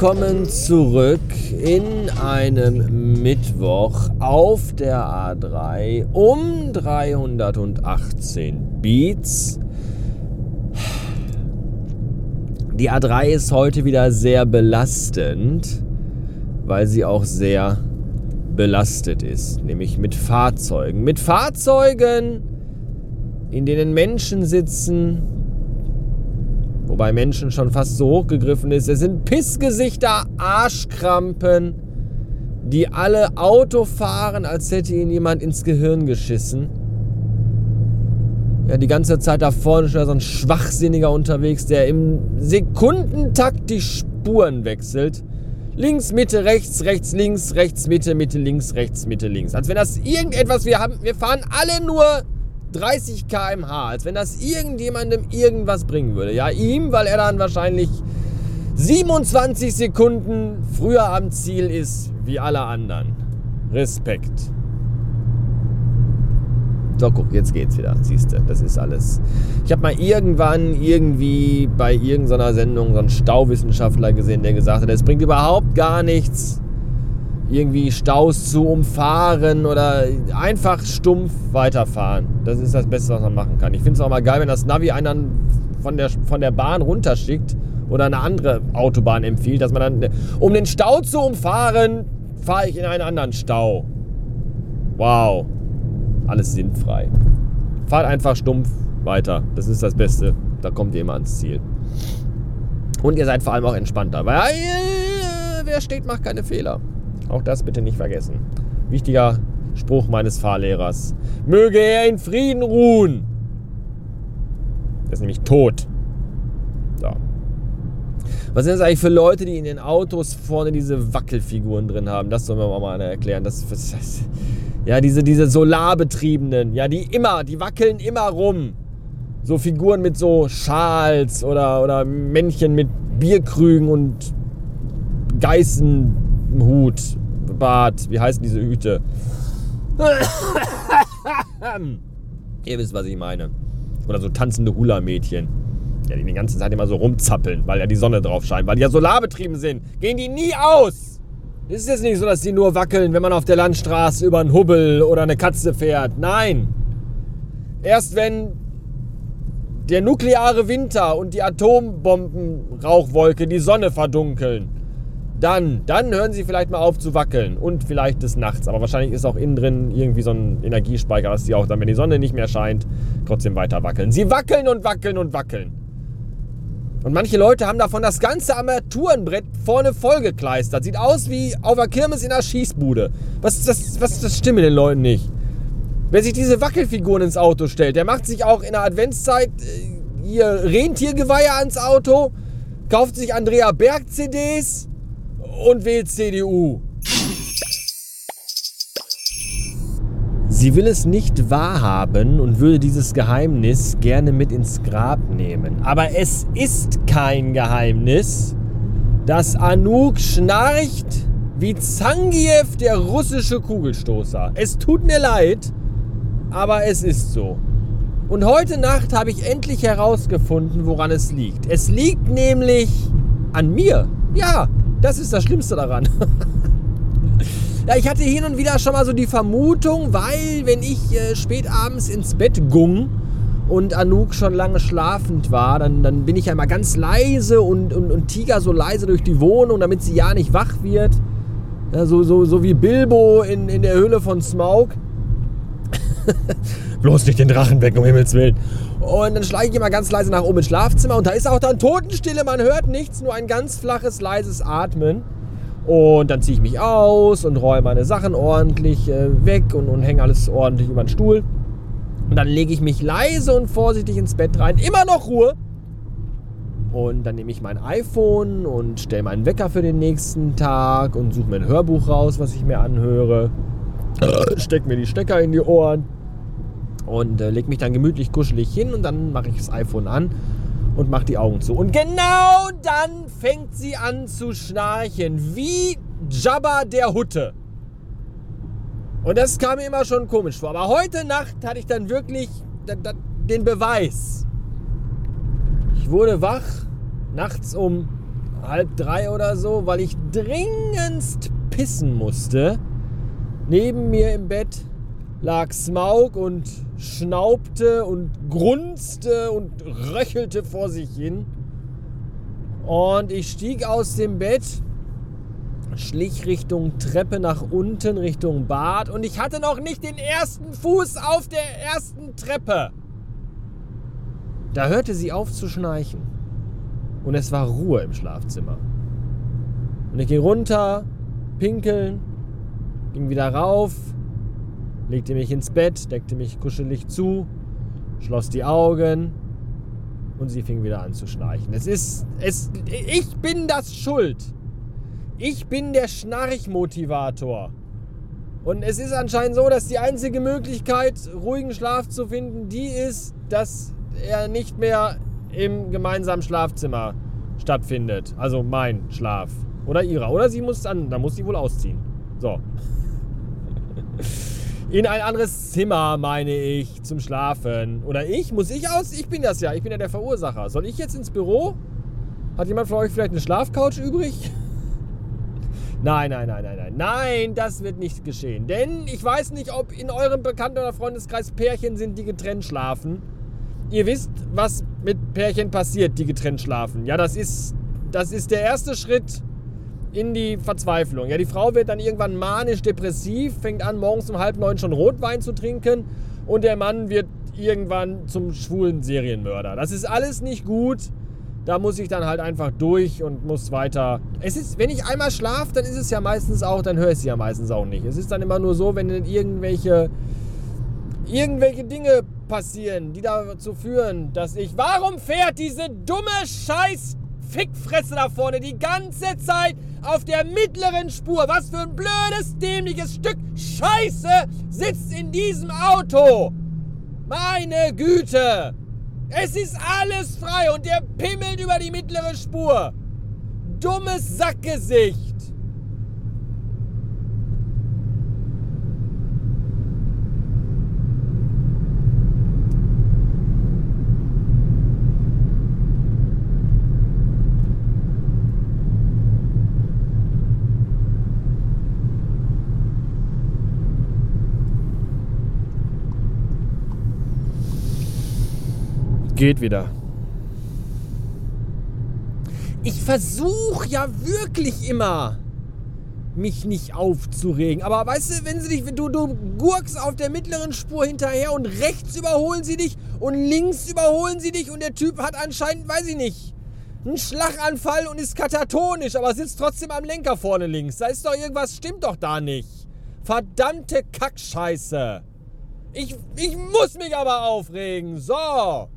Willkommen zurück in einem Mittwoch auf der A3 um 318 Beats. Die A3 ist heute wieder sehr belastend, weil sie auch sehr belastet ist, nämlich mit Fahrzeugen. Mit Fahrzeugen, in denen Menschen sitzen, wobei Menschen schon fast so hochgegriffen ist. Es sind Pissgesichter, Arschkrampen, die alle Auto fahren, als hätte ihnen jemand ins Gehirn geschissen. Ja, die ganze Zeit da vorne schon so ein Schwachsinniger unterwegs, der im Sekundentakt die Spuren wechselt. Links, Mitte, rechts, rechts, links, rechts, Mitte, Mitte, links, rechts, Mitte, links. Als wenn das irgendetwas, wir haben, wir fahren alle nur 30 km/h, als wenn das irgendjemandem irgendwas bringen würde. Ja, ihm, weil er dann wahrscheinlich 27 Sekunden früher am Ziel ist wie alle anderen. Respekt. So, guck, jetzt geht's wieder. Siehst du, das ist alles. Ich habe mal irgendwann irgendwie bei irgendeiner Sendung so einen Stauwissenschaftler gesehen, der gesagt hat, es bringt überhaupt gar nichts, irgendwie Staus zu umfahren oder einfach stumpf weiterfahren. Das ist das Beste, was man machen kann. Ich finde es auch mal geil, wenn das Navi einen von der, von der Bahn runterschickt oder eine andere Autobahn empfiehlt, dass man dann, um den Stau zu umfahren, fahre ich in einen anderen Stau. Wow. Alles sinnfrei. Fahrt einfach stumpf weiter. Das ist das Beste. Da kommt ihr immer ans Ziel. Und ihr seid vor allem auch entspannter. Weil äh, wer steht, macht keine Fehler. Auch das bitte nicht vergessen. Wichtiger Spruch meines Fahrlehrers. Möge er in Frieden ruhen. Er ist nämlich tot. So. Was sind das eigentlich für Leute, die in den Autos vorne diese Wackelfiguren drin haben? Das soll mir mal einer erklären. Das, das, das, ja, diese, diese solarbetriebenen, ja, die immer, die wackeln immer rum. So Figuren mit so Schals oder, oder Männchen mit Bierkrügen und Geißenhut, Bart, wie heißen diese Hüte? Ihr wisst, was ich meine. Oder so tanzende Hula-Mädchen. Ja, die die ganze Zeit immer so rumzappeln, weil ja die Sonne drauf scheint. Weil die ja solarbetrieben sind. Gehen die nie aus. Es ist jetzt nicht so, dass die nur wackeln, wenn man auf der Landstraße über einen Hubbel oder eine Katze fährt. Nein. Erst wenn der nukleare Winter und die Atombombenrauchwolke die Sonne verdunkeln, dann, dann hören sie vielleicht mal auf zu wackeln und vielleicht des Nachts. Aber wahrscheinlich ist auch innen drin irgendwie so ein Energiespeicher, dass sie auch dann, wenn die Sonne nicht mehr scheint, trotzdem weiter wackeln. Sie wackeln und wackeln und wackeln. Und manche Leute haben davon das ganze Armaturenbrett vorne vollgekleistert. Sieht aus wie auf der Kirmes in der Schießbude. Was das, was das stimmt den Leuten nicht? Wer sich diese Wackelfiguren ins Auto stellt, der macht sich auch in der Adventszeit äh, hier Rentiergeweihe ans Auto, kauft sich Andrea Berg CDs und wählt CDU. Sie will es nicht wahrhaben und würde dieses Geheimnis gerne mit ins Grab nehmen. Aber es ist kein Geheimnis, dass Anouk schnarcht wie Zangiev, der russische Kugelstoßer. Es tut mir leid, aber es ist so. Und heute Nacht habe ich endlich herausgefunden, woran es liegt. Es liegt nämlich an mir. Ja, das ist das Schlimmste daran. ja, ich hatte hin und wieder schon mal so die Vermutung, weil wenn ich äh, spät abends ins Bett gung und Anouk schon lange schlafend war, dann, dann bin ich ja immer ganz leise und, und, und tiger so leise durch die Wohnung, damit sie ja nicht wach wird. Ja, so, so, so wie Bilbo in, in der Höhle von Smaug. Bloß nicht den Drachen weg, um Himmels Willen. Und dann schlage ich immer ganz leise nach oben ins Schlafzimmer und da ist auch dann Totenstille, man hört nichts, nur ein ganz flaches, leises Atmen. Und dann ziehe ich mich aus und räume meine Sachen ordentlich äh, weg und, und hänge alles ordentlich über den Stuhl. Und dann lege ich mich leise und vorsichtig ins Bett rein. Immer noch Ruhe. Und dann nehme ich mein iPhone und stelle meinen Wecker für den nächsten Tag und suche mir ein Hörbuch raus, was ich mir anhöre. Steck mir die Stecker in die Ohren und äh, leg mich dann gemütlich kuschelig hin und dann mache ich das iPhone an und mache die Augen zu. Und genau dann fängt sie an zu schnarchen, wie Jabba der Hutte. Und das kam mir immer schon komisch vor. Aber heute Nacht hatte ich dann wirklich den Beweis. Ich wurde wach, nachts um halb drei oder so, weil ich dringendst pissen musste. Neben mir im Bett lag Smaug und schnaubte und grunzte und röchelte vor sich hin. Und ich stieg aus dem Bett, schlich Richtung Treppe nach unten, Richtung Bad und ich hatte noch nicht den ersten Fuß auf der ersten Treppe. Da hörte sie auf zu schnarchen und es war Ruhe im Schlafzimmer. Und ich ging runter, pinkeln, ging wieder rauf, legte mich ins Bett, deckte mich kuschelig zu, schloss die Augen und sie fing wieder an zu schnarchen. Es ist, es, ich bin das Schuld. Ich bin der Schnarchmotivator. Und es ist anscheinend so, dass die einzige Möglichkeit, ruhigen Schlaf zu finden, die ist, dass er nicht mehr im gemeinsamen Schlafzimmer stattfindet. Also mein Schlaf. Oder ihrer. Oder sie muss dann, da muss sie wohl ausziehen. So. In ein anderes Zimmer, meine ich, zum Schlafen. Oder ich? Muss ich aus? Ich bin das ja. Ich bin ja der Verursacher. Soll ich jetzt ins Büro? Hat jemand von euch vielleicht eine Schlafcouch übrig? Nein, nein, nein, nein, nein. Nein, das wird nicht geschehen. Denn ich weiß nicht, ob in eurem Bekannten- oder Freundeskreis Pärchen sind, die getrennt schlafen. Ihr wisst, was mit Pärchen passiert, die getrennt schlafen. Ja, das ist, das ist der erste Schritt in die Verzweiflung. Ja, die Frau wird dann irgendwann manisch-depressiv, fängt an, morgens um halb neun schon Rotwein zu trinken und der Mann wird irgendwann zum schwulen Serienmörder. Das ist alles nicht gut. Da muss ich dann halt einfach durch und muss weiter. Es ist, wenn ich einmal schlafe, dann ist es ja meistens auch, dann höre ich sie ja meistens auch nicht. Es ist dann immer nur so, wenn dann irgendwelche, irgendwelche Dinge passieren, die dazu führen, dass ich. Warum fährt diese dumme Scheiß Fickfresse da vorne die ganze Zeit auf der mittleren Spur. Was für ein blödes, dämliches Stück Scheiße sitzt in diesem Auto. Meine Güte. Es ist alles frei und der pimmelt über die mittlere Spur. Dummes Sackgesicht. Geht wieder. Ich versuche ja wirklich immer, mich nicht aufzuregen. Aber weißt du, wenn sie dich, du, du gurkst auf der mittleren Spur hinterher und rechts überholen sie dich und links überholen sie dich und der Typ hat anscheinend, weiß ich nicht, einen Schlaganfall und ist katatonisch, aber sitzt trotzdem am Lenker vorne links. Da ist doch irgendwas, stimmt doch da nicht. Verdammte Kackscheiße. Ich, ich muss mich aber aufregen. So.